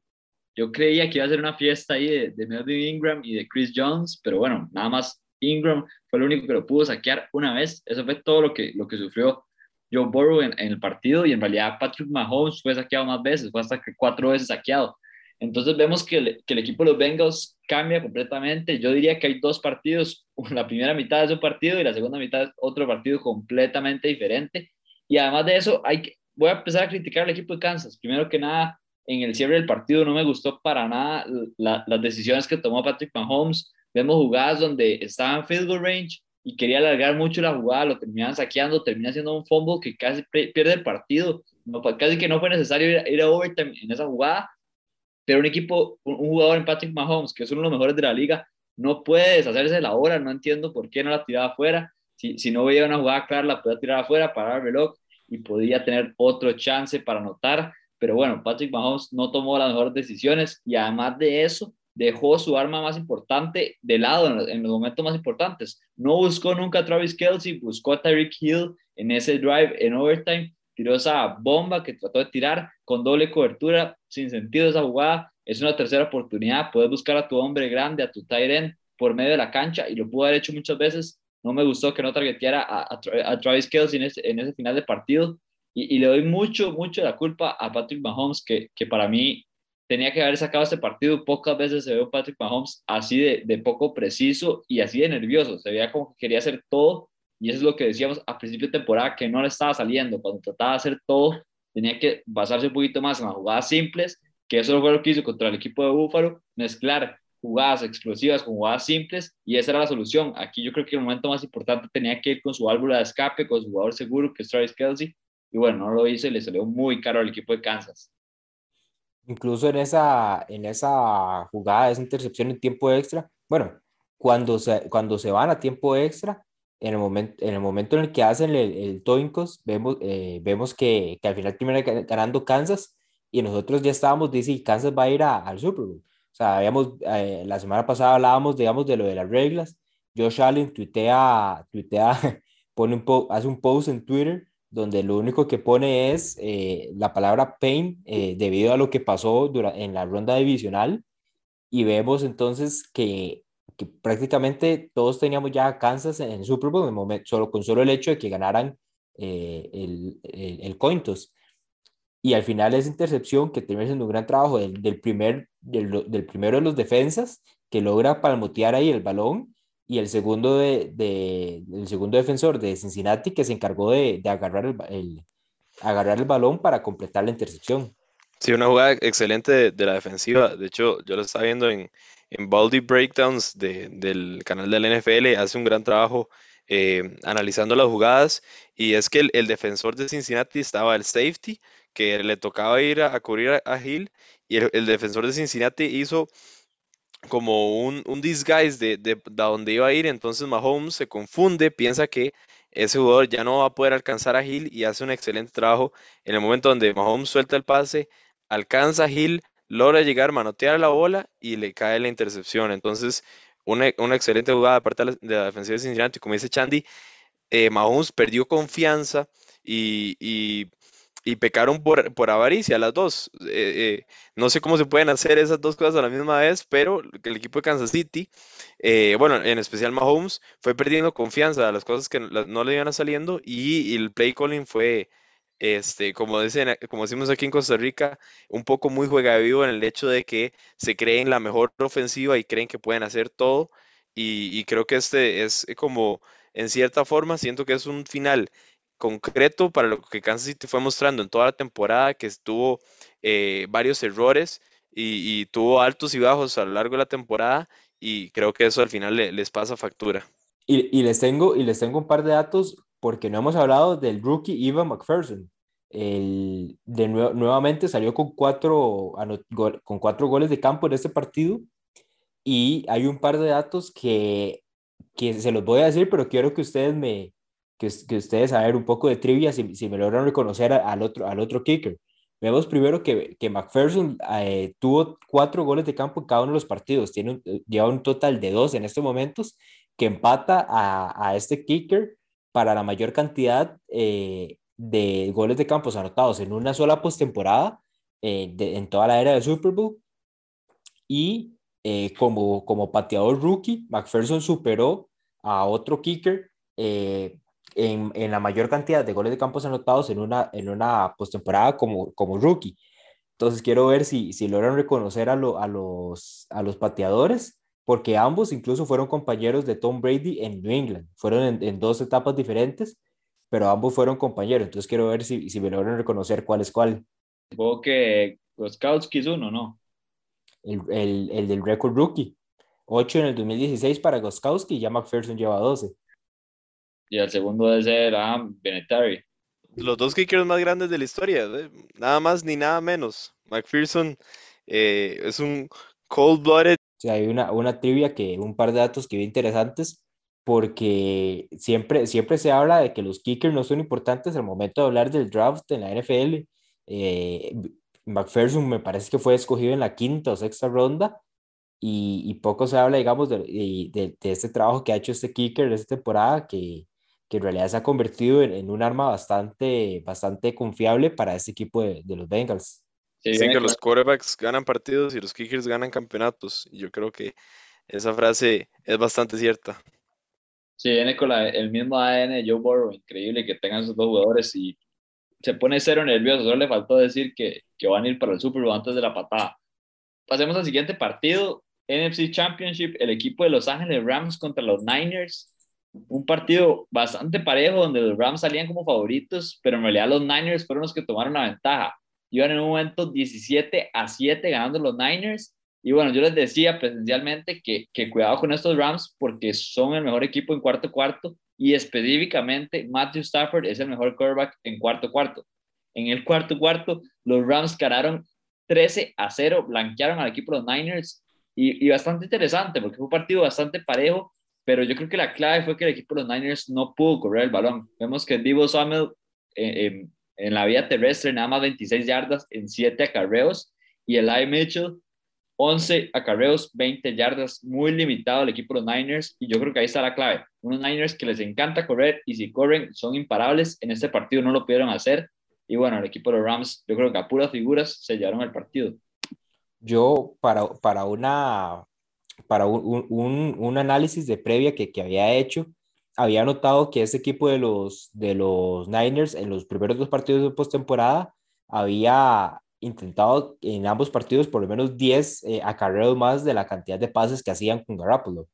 Yo creía que iba a ser una fiesta ahí de, de Melvin Ingram y de Chris Jones, pero bueno, nada más Ingram fue el único que lo pudo saquear una vez. Eso fue todo lo que, lo que sufrió Joe Burrow en, en el partido y en realidad Patrick Mahomes fue saqueado más veces, fue hasta que cuatro veces saqueado. Entonces vemos que el, que el, equipo de los Bengals cambia completamente. Yo diría que hay dos partidos, la primera mitad es un partido y la segunda mitad es otro partido completamente diferente. Y además de eso, hay que, voy a empezar a criticar al equipo de Kansas. Primero que nada, en el cierre del partido no me gustó para nada la, las decisiones que tomó Patrick Mahomes. Vemos jugadas donde estaba en field goal range y quería alargar mucho la jugada, lo terminaban saqueando, termina siendo un fumble que casi pierde el partido. No, casi que no fue necesario ir, ir a overtime en esa jugada pero un equipo, un, jugador en Patrick Mahomes, que es uno de los mejores de la liga, no puede deshacerse de la hora, no entiendo por qué no la tiraba afuera, si, si no veía una jugada clara, la podía tirar afuera, parar el reloj y podía tener otro chance para anotar, pero bueno, Patrick Mahomes no tomó las mejores decisiones y además de eso, dejó su arma más importante de lado en los, en los momentos más importantes. No buscó nunca a Travis Kelsey, buscó a Tyreek Hill en ese drive en overtime. Tiró esa bomba que trató de tirar con doble cobertura, sin sentido esa jugada, es una tercera oportunidad, puedes buscar a tu hombre grande, a tu tight end por medio de la cancha y lo pudo haber hecho muchas veces, no me gustó que no targeteara a, a, Travis Kelce en ese, en ese, final de partido. Y, y, le doy mucho, mucho la culpa a Patrick Mahomes, que, que para mí tenía que haber sacado este partido, pocas veces se ve Patrick Mahomes así de, de poco preciso y así de nervioso, se veía como que quería hacer todo. Y eso es lo que decíamos a principio de temporada, que no le estaba saliendo. Cuando trataba de hacer todo, tenía que basarse un poquito más en las jugadas simples, que eso fue lo que hizo contra el equipo de Búfalo, mezclar jugadas explosivas con jugadas simples, y esa era la solución. Aquí yo creo que el momento más importante tenía que ir con su válvula de escape, con su jugador seguro, que es Travis Kelsey, y bueno, no lo hizo y le salió muy caro al equipo de Kansas. Incluso en esa, en esa jugada, esa intercepción en tiempo extra, bueno, cuando se, cuando se van a tiempo extra, en el momento en el, momento en el que hacen el, el Toincos, vemos, eh, vemos que, que, al final termina ganando Kansas y nosotros ya estábamos, dice, Kansas va a ir a, al Super Bowl. O sea, habíamos, eh, la semana pasada hablábamos, digamos, de lo de las reglas. Josh Allen tuitea, tuitea pone un hace un post en Twitter donde lo único que pone es eh, la palabra pain debido a lo que pasó en la ronda divisional. Y vemos entonces que que prácticamente todos teníamos ya Kansas en el Super Bowl, momento, solo, con solo el hecho de que ganaran eh, el, el, el, Cointos. Y al final esa intercepción que termina siendo un gran trabajo del, del primer, del, del, primero de los defensas, que logra palmotear ahí el balón, y el segundo, de, de el segundo defensor de Cincinnati que se encargó de, de agarrar, el, el, agarrar el balón para completar la intercepción. Sí, una jugada excelente de, de, la defensiva. De hecho, yo lo estaba viendo en, en Baldy Breakdowns de, del canal del NFL, hace un gran trabajo eh, analizando las jugadas. Y es que el, el, defensor de Cincinnati estaba el safety, que le tocaba ir a, cubrir a, Hill, y el, defensor de Cincinnati hizo como un, un disguise de, de, de donde iba a ir. Entonces Mahomes se confunde, piensa que ese jugador ya no va a poder alcanzar a Hill y hace un excelente trabajo en el momento donde Mahomes suelta el pase, alcanza a Hill, logra llegar, manotear la bola y le cae la intercepción. Entonces, una, una excelente jugada aparte de la, defensiva de Cincinnati. Como dice Chandy, eh, Mahomes perdió confianza y, y pecaron por, por, avaricia las dos. Eh, eh, no sé cómo se pueden hacer esas dos cosas a la misma vez, pero el equipo de Kansas City, eh, bueno, en especial Mahomes, fue perdiendo confianza a las cosas que no le iban saliendo y, y el play calling fue este, como, dicen, como decimos aquí en Costa Rica, un poco muy juega vivo en el hecho de que se creen la mejor ofensiva y creen que pueden hacer todo. Y, y, creo que este es como, en cierta forma, siento que es un final concreto para lo que Kansas City fue mostrando en toda la temporada, que estuvo eh, varios errores y, tuvo altos y bajos a lo largo de la temporada. Y creo que eso al final le, les pasa factura. Y, y, les tengo, y les tengo un par de datos porque no hemos hablado del rookie Ivan McPherson. El, de nuevo, nuevamente salió con cuatro, con cuatro goles de campo en este partido y hay un par de datos que, que se los voy a decir, pero quiero que ustedes me, que, que ustedes saber un poco de trivia si, si me logran reconocer al otro, al otro kicker. Vemos primero que, que McPherson eh, tuvo cuatro goles de campo en cada uno de los partidos, tiene lleva un total de dos en estos momentos, que empata a, a este kicker para la mayor cantidad eh, de goles de campos anotados en una sola postemporada eh, en toda la era del Super Bowl. Y eh, como, como pateador rookie, McPherson superó a otro kicker eh, en, en, la mayor cantidad de goles de campos anotados en una, en una postemporada como, como rookie. Entonces quiero ver si, si logran reconocer a, a, los, a los pateadores, porque ambos incluso fueron compañeros de Tom Brady en New England. Fueron en, en dos etapas diferentes, pero ambos fueron compañeros. Entonces quiero ver si, si me logran reconocer cuál es cuál. Supongo que Goskowski es uno, ¿no? El, el, el del récord rookie. 8 en el 2016 para Goskowski y ya McPherson lleva 12. Y el segundo debe ser ah, Benetari. Los dos kickers más grandes de la historia, ¿eh? nada más ni nada menos. McPherson eh, es un cold-blooded. Sea, hay una, una trivia que, un par de datos que vi interesantes, porque siempre, siempre se habla de que los kickers no son importantes al momento de hablar del draft en la NFL. Eh, McPherson me parece que fue escogido en la quinta o sexta ronda y, y poco se habla, digamos, de, de, de, este trabajo que ha hecho este kicker esta temporada, que, que en realidad se ha convertido en, en, un arma bastante, bastante confiable para este equipo de, de los Bengals. Sí, Dicen que los quarterbacks ganan partidos y los kickers ganan campeonatos. Y yo creo que esa frase es bastante cierta. Sí, viene con la, el mismo ADN de Joe Burrow, increíble que tengan esos dos jugadores y se pone cero nervioso, solo le faltó decir que, que van a ir para el Super Bowl antes de la patada. Pasemos al siguiente partido, NFC Championship, el equipo de Los Ángeles Rams contra los Niners. Un partido bastante parejo donde los Rams salían como favoritos, pero en realidad los Niners fueron los que tomaron la ventaja. Iban en un momento 17 a 7 ganando los Niners. Y bueno, yo les decía presencialmente que, que cuidado con estos Rams porque son el mejor equipo en cuarto cuarto y específicamente Matthew Stafford es el mejor quarterback en cuarto cuarto. En el cuarto cuarto, los Rams ganaron 13 a 0, blanquearon al equipo de los Niners y, y, bastante interesante porque fue un partido bastante parejo, pero yo creo que la clave fue que el equipo de los Niners no pudo correr el balón. Vemos que Divo Samuel eh, eh, en la vía terrestre nada más 26 yardas en 7 acarreos y el I. Mitchell 11 acarreos, 20 yardas, muy limitado el equipo de los Niners y yo creo que ahí está la clave. Unos Niners que les encanta correr y si corren son imparables. En este partido no lo pudieron hacer y bueno, el equipo de los Rams yo creo que a puras figuras se llevaron el partido. Yo para, para, una, para un, un, un análisis de previa que, que había hecho, había notado que ese equipo de los, de los Niners en los primeros dos partidos de postemporada había intentado en ambos partidos por lo menos 10 eh, acarreos más de la cantidad de pases que hacían con Garoppolo.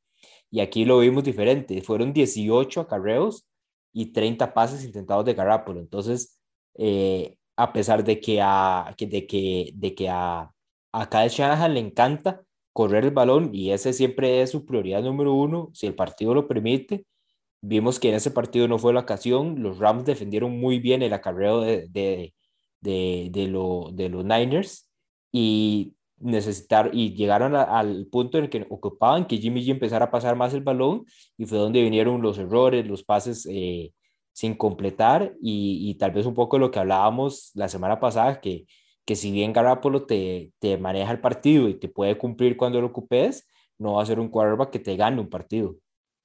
Y aquí lo vimos diferente, fueron 18 acarreos y 30 pases intentados de Garoppolo. Entonces, eh, a pesar de que a, de que, de que a, a Kyle Shanahan le encanta correr el balón y ese siempre es su prioridad número uno, si el partido lo permite, vimos que en ese partido no fue la ocasión, los Rams defendieron muy bien el acarreo de, de de, de, lo, de los Niners y necesitar y llegaron al punto en el que ocupaban que Jimmy G empezara a pasar más el balón y fue donde vinieron los errores, los pases eh, sin completar y, y, tal vez un poco lo que hablábamos la semana pasada, que, que si bien Garapolo te, te maneja el partido y te puede cumplir cuando lo ocupes, no va a ser un quarterback que te gane un partido.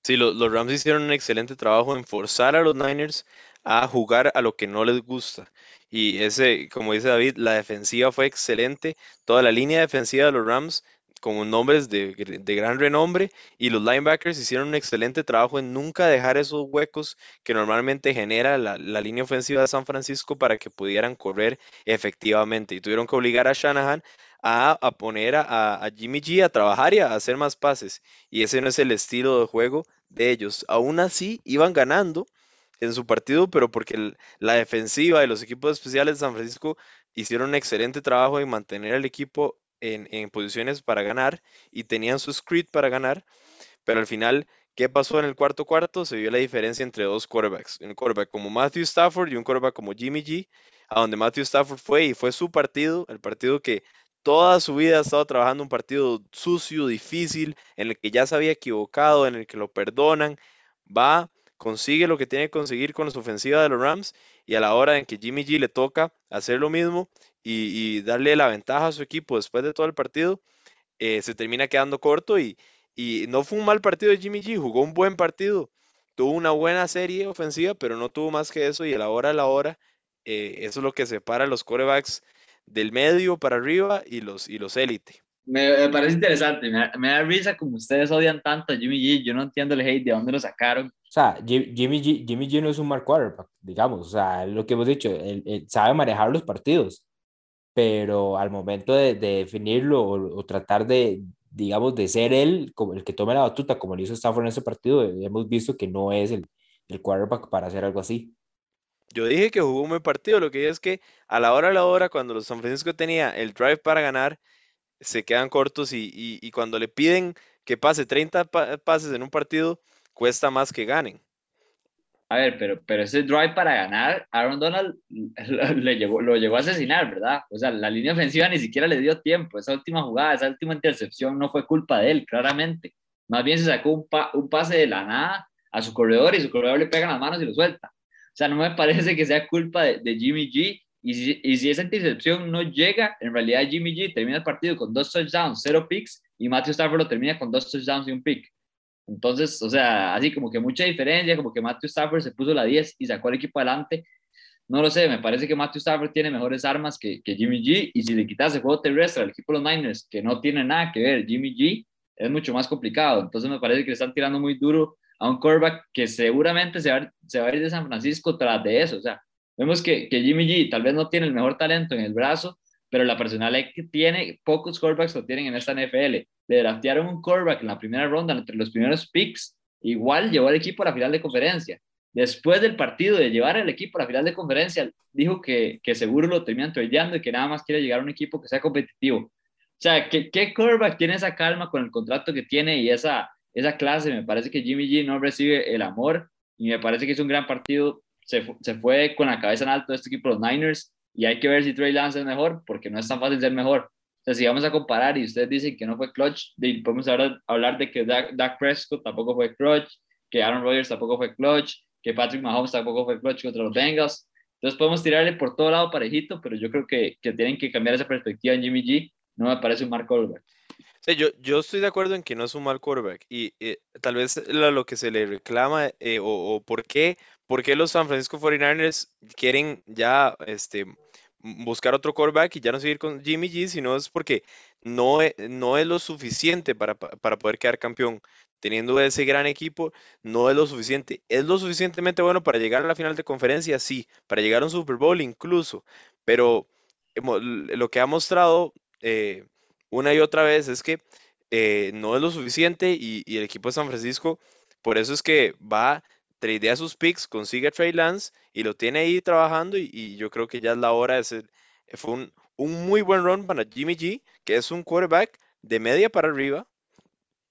Sí, los, los Rams hicieron un excelente trabajo en forzar a los Niners a jugar a lo que no les gusta. Y ese, como dice David, la defensiva fue excelente. Toda la línea defensiva de los Rams con nombres de, de, gran renombre y los linebackers hicieron un excelente trabajo en nunca dejar esos huecos que normalmente genera la, la, línea ofensiva de San Francisco para que pudieran correr efectivamente. Y tuvieron que obligar a Shanahan a, a poner a, a, Jimmy G a trabajar y a hacer más pases. Y ese no es el estilo de juego de ellos. Aún así iban ganando en su partido, pero porque la defensiva y los equipos especiales de San Francisco hicieron un excelente trabajo en mantener al equipo en, posiciones para ganar y tenían su script para ganar, pero al final, ¿qué pasó en el cuarto cuarto? Se vio la diferencia entre dos quarterbacks, un quarterback como Matthew Stafford y un quarterback como Jimmy G, a donde Matthew Stafford fue y fue su partido, el partido que toda su vida ha estado trabajando un partido sucio, difícil, en el que ya se había equivocado, en el que lo perdonan, va consigue lo que tiene que conseguir con su ofensiva de los Rams y a la hora en que Jimmy G le toca hacer lo mismo y, darle la ventaja a su equipo después de todo el partido, eh, se termina quedando corto y, y, no fue un mal partido de Jimmy G, jugó un buen partido, tuvo una buena serie ofensiva, pero no tuvo más que eso y a la hora a la hora, eh, eso es lo que separa a los corebacks del medio para arriba y los, y los élite. Me, parece interesante, me da, risa como ustedes odian tanto a Jimmy G, yo no entiendo el hate, de dónde lo sacaron. O sea, Jimmy G, Jimmy G no es un mark quarterback, digamos, o sea, lo que hemos dicho, él, sabe manejar los partidos, pero al momento de, definirlo o, tratar de, digamos, de ser él como el que tome la batuta, como lo hizo Stafford en ese partido, hemos visto que no es el, el quarterback para hacer algo así. Yo dije que jugó un buen partido, lo que dije es que a la hora a la hora, cuando los San Francisco tenía el drive para ganar, se quedan cortos y, cuando le piden que pase 30 pases en un partido, cuesta más que ganen. A ver, pero, pero ese drive para ganar, Aaron Donald le llevó, lo llegó a asesinar, ¿verdad? O sea, la línea ofensiva ni siquiera le dio tiempo. Esa última jugada, esa última intercepción no fue culpa de él, claramente. Más bien se sacó un, un pase de la nada a su corredor y su corredor le pega las manos y lo suelta. O sea, no me parece que sea culpa de Jimmy G y si, y si, esa intercepción no llega, en realidad Jimmy G termina el partido con dos touchdowns, cero picks, y Matthew Stafford lo termina con dos touchdowns y un pick. Entonces, o sea, así como que mucha diferencia, como que Matthew Stafford se puso la 10 y sacó al equipo adelante. No lo sé, me parece que Matthew Stafford tiene mejores armas que, que Jimmy G, y si le quitas el juego terrestre al equipo de los Niners, que no tiene nada que ver, Jimmy G, es mucho más complicado. Entonces me parece que le están tirando muy duro a un quarterback que seguramente se va, se va a ir de San Francisco tras de eso. O sea, Vemos que, que Jimmy G tal vez no tiene el mejor talento en el brazo, pero la personalidad que tiene, pocos quarterbacks lo tienen en esta NFL. Le draftearon un quarterback en la primera ronda, entre los primeros picks, igual llevó al equipo a la final de conferencia. Después del partido de llevar al equipo a la final de conferencia, dijo que, que seguro lo terminan tradeando y que nada más quiere llegar a un equipo que sea competitivo. O sea, ¿qué, qué quarterback tiene esa calma con el contrato que tiene y esa, esa clase? Me parece que Jimmy G no recibe el amor y me parece que es un gran partido se, se fue con la cabeza en alto este equipo, los Niners, y hay que ver si Trey Lance es mejor, porque no es tan fácil ser mejor. Entonces, si vamos a comparar y ustedes dicen que no fue clutch, podemos ahora hablar de que Dak, Prescott tampoco fue clutch, que Aaron Rodgers tampoco fue clutch, que Patrick Mahomes tampoco fue clutch contra los Bengals. Entonces podemos tirarle por todo lado parejito, pero yo creo que, que tienen que cambiar esa perspectiva en Jimmy G. No me parece un Mark Colbert. Sí, yo, yo estoy de acuerdo en que no es un mal quarterback y eh, tal vez lo, que se le reclama eh, o, o, por qué ¿por qué los San Francisco 49ers quieren ya este, buscar otro quarterback y ya no seguir con Jimmy G? Sino es porque no, e, no es lo suficiente para, para poder quedar campeón. Teniendo ese gran equipo, no es lo suficiente. ¿Es lo suficientemente bueno para llegar a la final de conferencia? Sí, para llegar a un Super Bowl incluso. Pero lo que ha mostrado eh, una y otra vez es que eh, no es lo suficiente y, y, el equipo de San Francisco, por eso es que va tradea sus picks, consigue a Trey Lance y lo tiene ahí trabajando y, yo creo que ya es la hora de ser, fue un, un, muy buen run para Jimmy G, que es un quarterback de media para arriba,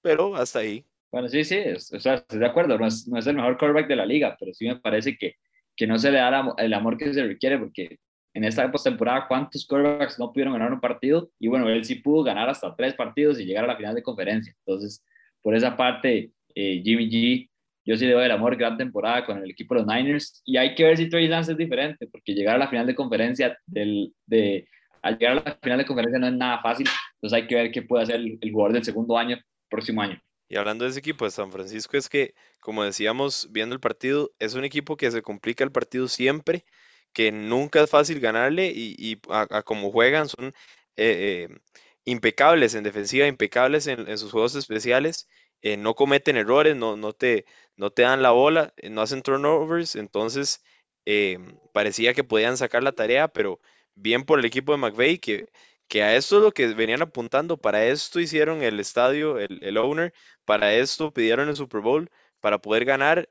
pero hasta ahí. Bueno, sí, sí, o sea, estoy de acuerdo, no es, no es, el mejor quarterback de la liga, pero sí me parece que, que no se le da el amor que se requiere, porque en esta postemporada, ¿cuántos quarterbacks no pudieron ganar un partido? Y bueno, él sí pudo ganar hasta tres partidos y llegar a la final de conferencia. Entonces, por esa parte, eh, Jimmy G yo sí le doy el amor, gran temporada con el equipo de los Niners. Y hay que ver si Trey Lance es diferente, porque llegar a la final de conferencia, del, de, al llegar a la final de conferencia no es nada fácil. Entonces hay que ver qué puede hacer el, jugador del segundo año, próximo año. Y hablando de ese equipo de San Francisco, es que, como decíamos viendo el partido, es un equipo que se complica el partido siempre, que nunca es fácil ganarle y, a, como juegan son eh, eh, impecables en defensiva, impecables en, en sus juegos especiales eh, no cometen errores, no, no, te, no te dan la bola, eh, no hacen turnovers, entonces eh, parecía que podían sacar la tarea, pero bien por el equipo de McVeigh, que, que a esto es lo que venían apuntando, para esto hicieron el estadio, el, owner, para esto pidieron el Super Bowl, para poder ganar,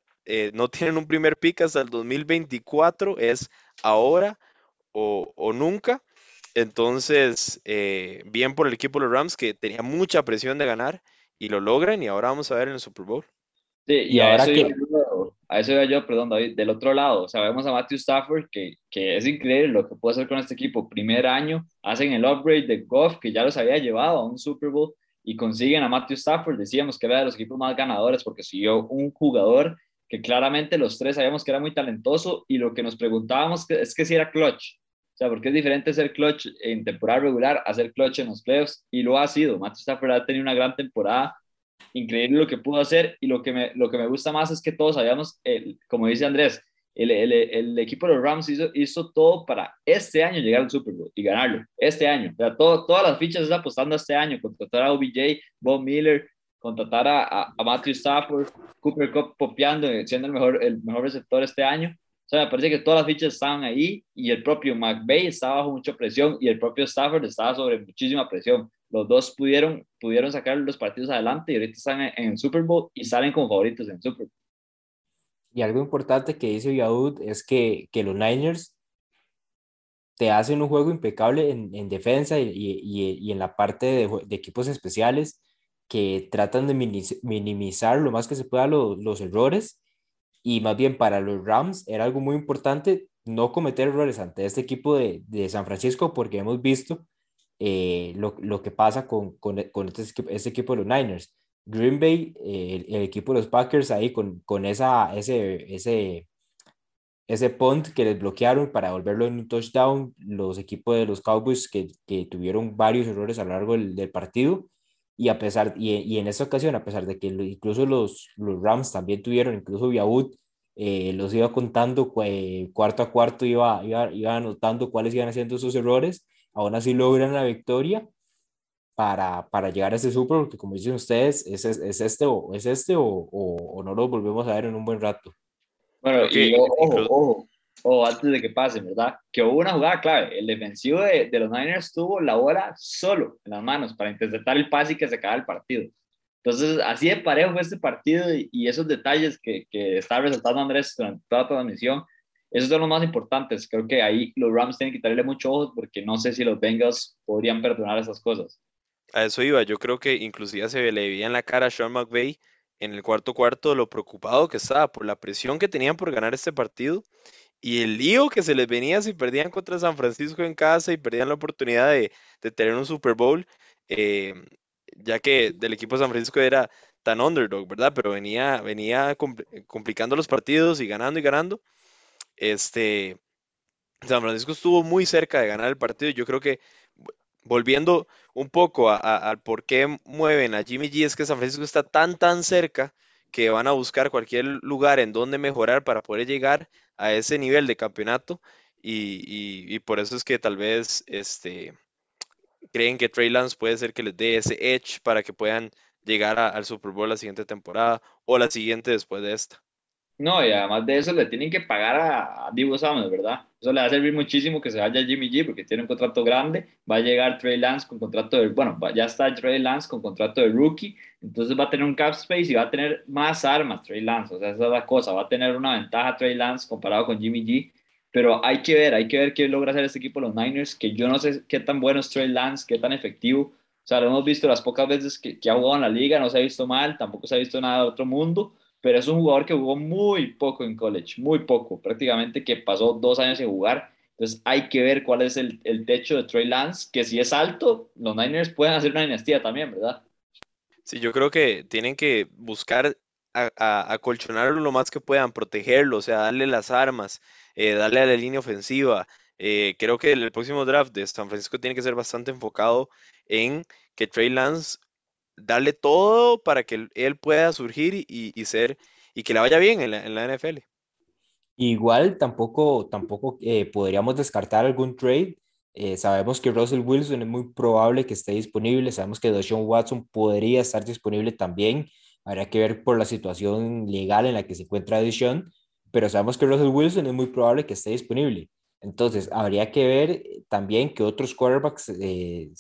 no tienen un primer pick hasta el 2024, es ahora o, o nunca. Entonces, bien por el equipo de los Rams que tenía mucha presión de ganar y lo logran y ahora vamos a ver en el Super Bowl. Sí, y, a, eso que... yo, a eso yo, perdón, David, del otro lado, sabemos a Matthew Stafford que, que, es increíble lo que puede hacer con este equipo. Primer año, hacen el upgrade de Goff, que ya los había llevado a un Super Bowl, y consiguen a Matthew Stafford. Decíamos que era de los equipos más ganadores porque siguió un jugador que claramente los tres sabíamos que era muy talentoso, y lo que nos preguntábamos es que si era clutch. O sea, porque es diferente ser clutch en temporada regular a ser clutch en los playoffs y lo ha sido. Matthew Stafford ha tenido una gran temporada increíble lo que pudo hacer y lo que me, lo que me gusta más es que todos sabíamos, el, como dice Andrés, el, el, el, equipo de los Rams hizo, hizo, todo para este año llegar al Super Bowl y ganarlo, este año. O sea, todo, todas las fichas están apostando este año, contratar a OBJ, Bob Miller, contratar a, a, Matthew Stafford, Cooper Cup popeando, siendo el mejor, el mejor receptor este año. O sea, me parece que todas las fichas estaban ahí y el propio McVay estaba bajo mucha presión y el propio Stafford estaba sobre muchísima presión. Los dos pudieron, pudieron sacar los partidos adelante y ahorita están en, el Super Bowl y salen como favoritos en el Super Bowl. Y algo importante que dice Yaud es que, que los Niners te hacen un juego impecable en, en defensa y, y, y, en la parte de, de, equipos especiales que tratan de minimizar lo más que se pueda los, los errores y más bien para los Rams era algo muy importante no cometer errores ante este equipo de, de San Francisco porque hemos visto eh, lo, lo, que pasa con, con, con este, este, equipo de los Niners. Green Bay, eh, el, equipo de los Packers ahí con, con esa, ese, ese, ese punt que les bloquearon para volverlo en un touchdown, los equipos de los Cowboys que, que tuvieron varios errores a lo largo del, del partido y a pesar y, y, en esta ocasión a pesar de que incluso los, los Rams también tuvieron incluso Viaud eh, los iba contando cuarto a cuarto iba, iba, iba anotando cuáles iban haciendo esos errores aún así logran la victoria para, para llegar a ese Super porque como dicen ustedes es, es este o es este o, o, no lo volvemos a ver en un buen rato. Bueno y ojo, ojo o antes de que pase, ¿verdad? Que hubo una jugada clave. El defensivo de, de, los Niners tuvo la bola solo en las manos para interceptar el pase y que se acabara el partido. Entonces, así de parejo fue este partido y, esos detalles que, que está resaltando Andrés durante toda la transmisión, esos son los más importantes. Creo que ahí los Rams tienen que darle mucho ojo porque no sé si los Bengals podrían perdonar esas cosas. A eso iba. Yo creo que inclusive se le veía en la cara a Sean McVay en el cuarto cuarto lo preocupado que estaba por la presión que tenían por ganar este partido y el lío que se les venía si perdían contra San Francisco en casa y perdían la oportunidad de, tener un Super Bowl, eh, ya que del equipo de San Francisco era tan underdog, ¿verdad? Pero venía, venía complicando los partidos y ganando y ganando. Este, San Francisco estuvo muy cerca de ganar el partido. Yo creo que volviendo un poco al por qué mueven a Jimmy G, es que San Francisco está tan, tan cerca que van a buscar cualquier lugar en donde mejorar para poder llegar a ese nivel de campeonato y, y, por eso es que tal vez este, creen que Trey Lance puede ser que les dé ese edge para que puedan llegar al Super Bowl la siguiente temporada o la siguiente después de esta. No, y además de eso le tienen que pagar a, Divo Samuel, ¿verdad? Eso le va a servir muchísimo que se vaya Jimmy G porque tiene un contrato grande. Va a llegar Trey Lance con contrato de, bueno, ya está Trey Lance con contrato de rookie, entonces va a tener un cap space y va a tener más armas Trey Lance. O sea, esa es la cosa, va a tener una ventaja Trey Lance comparado con Jimmy G. Pero hay que ver, hay que ver qué logra hacer este equipo los Niners, que yo no sé qué tan bueno es Trey Lance, qué tan efectivo. O sea, lo hemos visto las pocas veces que, que ha jugado en la liga, no se ha visto mal, tampoco se ha visto nada de otro mundo pero es un jugador que jugó muy poco en college, muy poco, prácticamente que pasó dos años sin jugar. Entonces hay que ver cuál es el, el techo de Trey Lance, que si es alto, los Niners pueden hacer una dinastía también, ¿verdad? Sí, yo creo que tienen que buscar acolchonarlo lo más que puedan, protegerlo, o sea, darle las armas, eh, darle a la línea ofensiva. Eh, creo que el próximo draft de San Francisco tiene que ser bastante enfocado en que Trey Lance darle todo para que él pueda surgir y, ser y que le vaya bien en la, NFL. Igual tampoco, tampoco eh, podríamos descartar algún trade. Eh, sabemos que Russell Wilson es muy probable que esté disponible. Sabemos que Deshaun Watson podría estar disponible también. Habría que ver por la situación legal en la que se encuentra Deshaun, pero sabemos que Russell Wilson es muy probable que esté disponible. Entonces, habría que ver también que otros quarterbacks eh,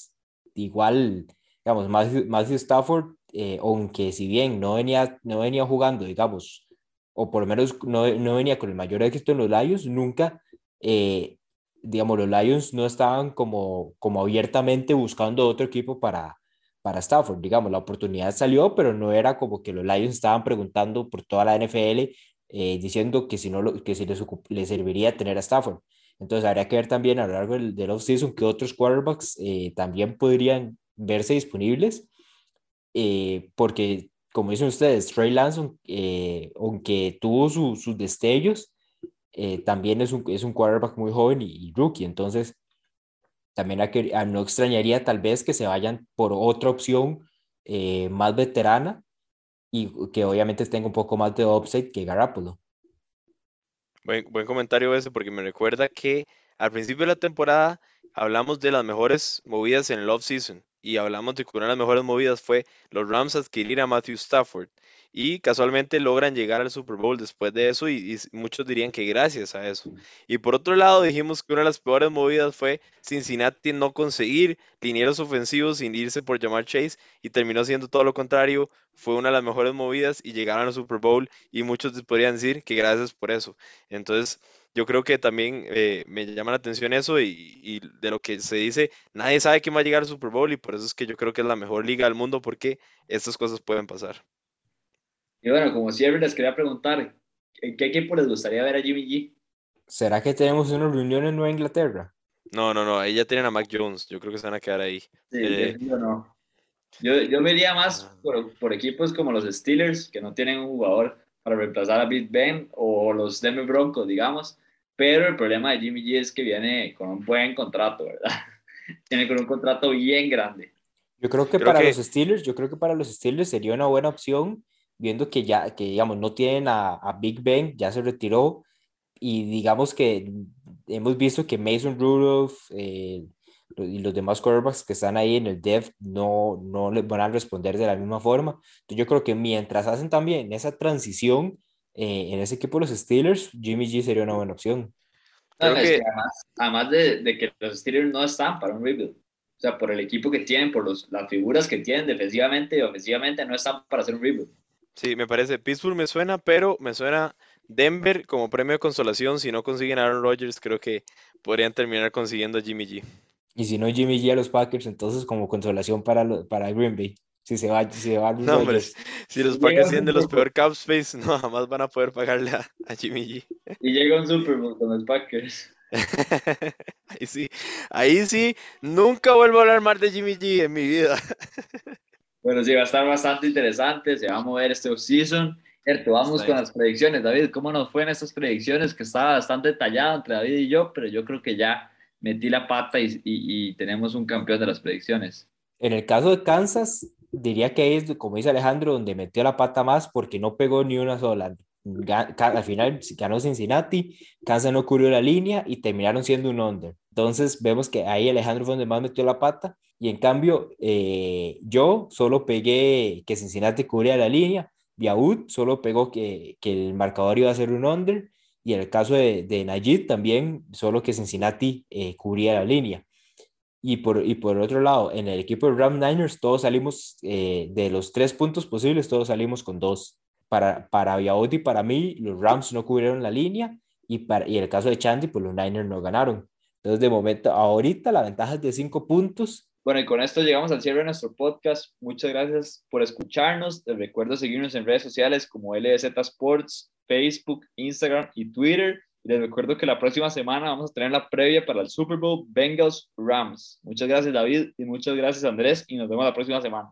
igual digamos, Matthew, Stafford, eh, aunque si bien no venía, no venía jugando, digamos, o por lo menos no, no venía con el mayor éxito en los Lions, nunca, eh, digamos, los Lions no estaban como, como abiertamente buscando otro equipo para, para Stafford, digamos, la oportunidad salió, pero no era como que los Lions estaban preguntando por toda la NFL, eh, diciendo que si, no que si les, les, serviría tener a Stafford. Entonces habría que ver también a lo largo del, del offseason que otros quarterbacks también podrían verse disponibles, eh, porque como dicen ustedes, Trey Lance, eh, aunque tuvo sus destellos, eh, también es un, es un quarterback muy joven y, rookie, entonces también a no extrañaría tal vez que se vayan por otra opción más veterana y que obviamente tenga un poco más de upside que Garoppolo. Buen, buen comentario ese porque me recuerda que al principio de la temporada hablamos de las mejores movidas en el off-season y hablamos de que una de las mejores movidas fue los Rams adquirir a Matthew Stafford y casualmente logran llegar al Super Bowl después de eso y, muchos dirían que gracias a eso. Y por otro lado dijimos que una de las peores movidas fue Cincinnati no conseguir linieros ofensivos sin irse por llamar Chase y terminó siendo todo lo contrario, fue una de las mejores movidas y llegaron al Super Bowl y muchos podrían decir que gracias por eso. Entonces yo creo que también eh, me llama la atención eso y, y, de lo que se dice, nadie sabe quién va a llegar al Super Bowl y por eso es que yo creo que es la mejor liga del mundo porque estas cosas pueden pasar. Y bueno, como siempre les quería preguntar, ¿en qué equipo les gustaría ver a Jimmy G? ¿Será que tenemos una reunión en Nueva Inglaterra? No, no, no, ahí ya tienen a Mac Jones, yo creo que se van a quedar ahí. Sí, eh, yo no. Yo, yo me iría más ah. por, por, equipos como los Steelers, que no tienen un jugador para reemplazar a Big Ben, o los Denver Broncos, digamos. Pero el problema de Jimmy G es que viene con un buen contrato, ¿verdad? Tiene con un contrato bien grande. Yo creo que para los Steelers, yo creo que para los Steelers sería una buena opción viendo que ya, que digamos, no tienen a, Big Ben, ya se retiró, y digamos que hemos visto que Mason Rudolph eh, y los demás quarterbacks que están ahí en el dev no, no les van a responder de la misma forma. Entonces yo creo que mientras hacen también esa transición eh, en ese equipo los Steelers, Jimmy G sería una buena opción. además, además de, de, que los Steelers no están para un rebuild. O sea, por el equipo que tienen, por los, las figuras que tienen defensivamente y ofensivamente, no están para hacer un rebuild. Sí, me parece. Pittsburgh me suena, pero me suena Denver como premio de consolación. Si no consiguen a Aaron Rodgers, creo que podrían terminar consiguiendo a Jimmy G. Y si no Jimmy G a los Packers, entonces como consolación para, para Green Bay. Si se va, si se va no, hombre, si los Packers tienen de los peor cap space, no, jamás van a poder pagarle a, Jimmy G. Y llega un Super Bowl con los Packers. ahí sí, ahí sí, nunca vuelvo a hablar más de Jimmy G en mi vida. Bueno, sí, va a estar bastante interesante, se va a mover este off-season. Vamos con las predicciones. David, ¿cómo nos fue en estas predicciones? Que estaba bastante detallado entre David y yo, pero yo creo que ya metí la pata y, tenemos un campeón de las predicciones. En el caso de Kansas, diría que es, como dice Alejandro, donde metió la pata más porque no pegó ni una sola. Al final ganó Cincinnati, Kansas no cubrió la línea y terminaron siendo un under. Entonces vemos que ahí Alejandro fue donde más metió la pata y en cambio, eh, yo solo pegué que Cincinnati cubría la línea, Biaud solo pegó que, que, el marcador iba a ser un under, y en el caso de, de también solo que Cincinnati eh, cubría la línea. Y por, y por otro lado, en el equipo de Ram Niners, todos salimos eh, de los tres puntos posibles, todos salimos con dos. Para, para para mí, los Rams no cubrieron la línea, y, para, y en el caso de Chandy, pues los Niners no ganaron. Entonces, de momento, ahorita la ventaja es de cinco puntos bueno, y con esto llegamos al cierre de nuestro podcast. Muchas gracias por escucharnos. Les recuerdo seguirnos en redes sociales como LZ Sports, Facebook, Instagram y Twitter. Les recuerdo que la próxima semana vamos a tener la previa para el Super Bowl Bengals Rams. Muchas gracias David y muchas gracias Andrés y nos vemos la próxima semana.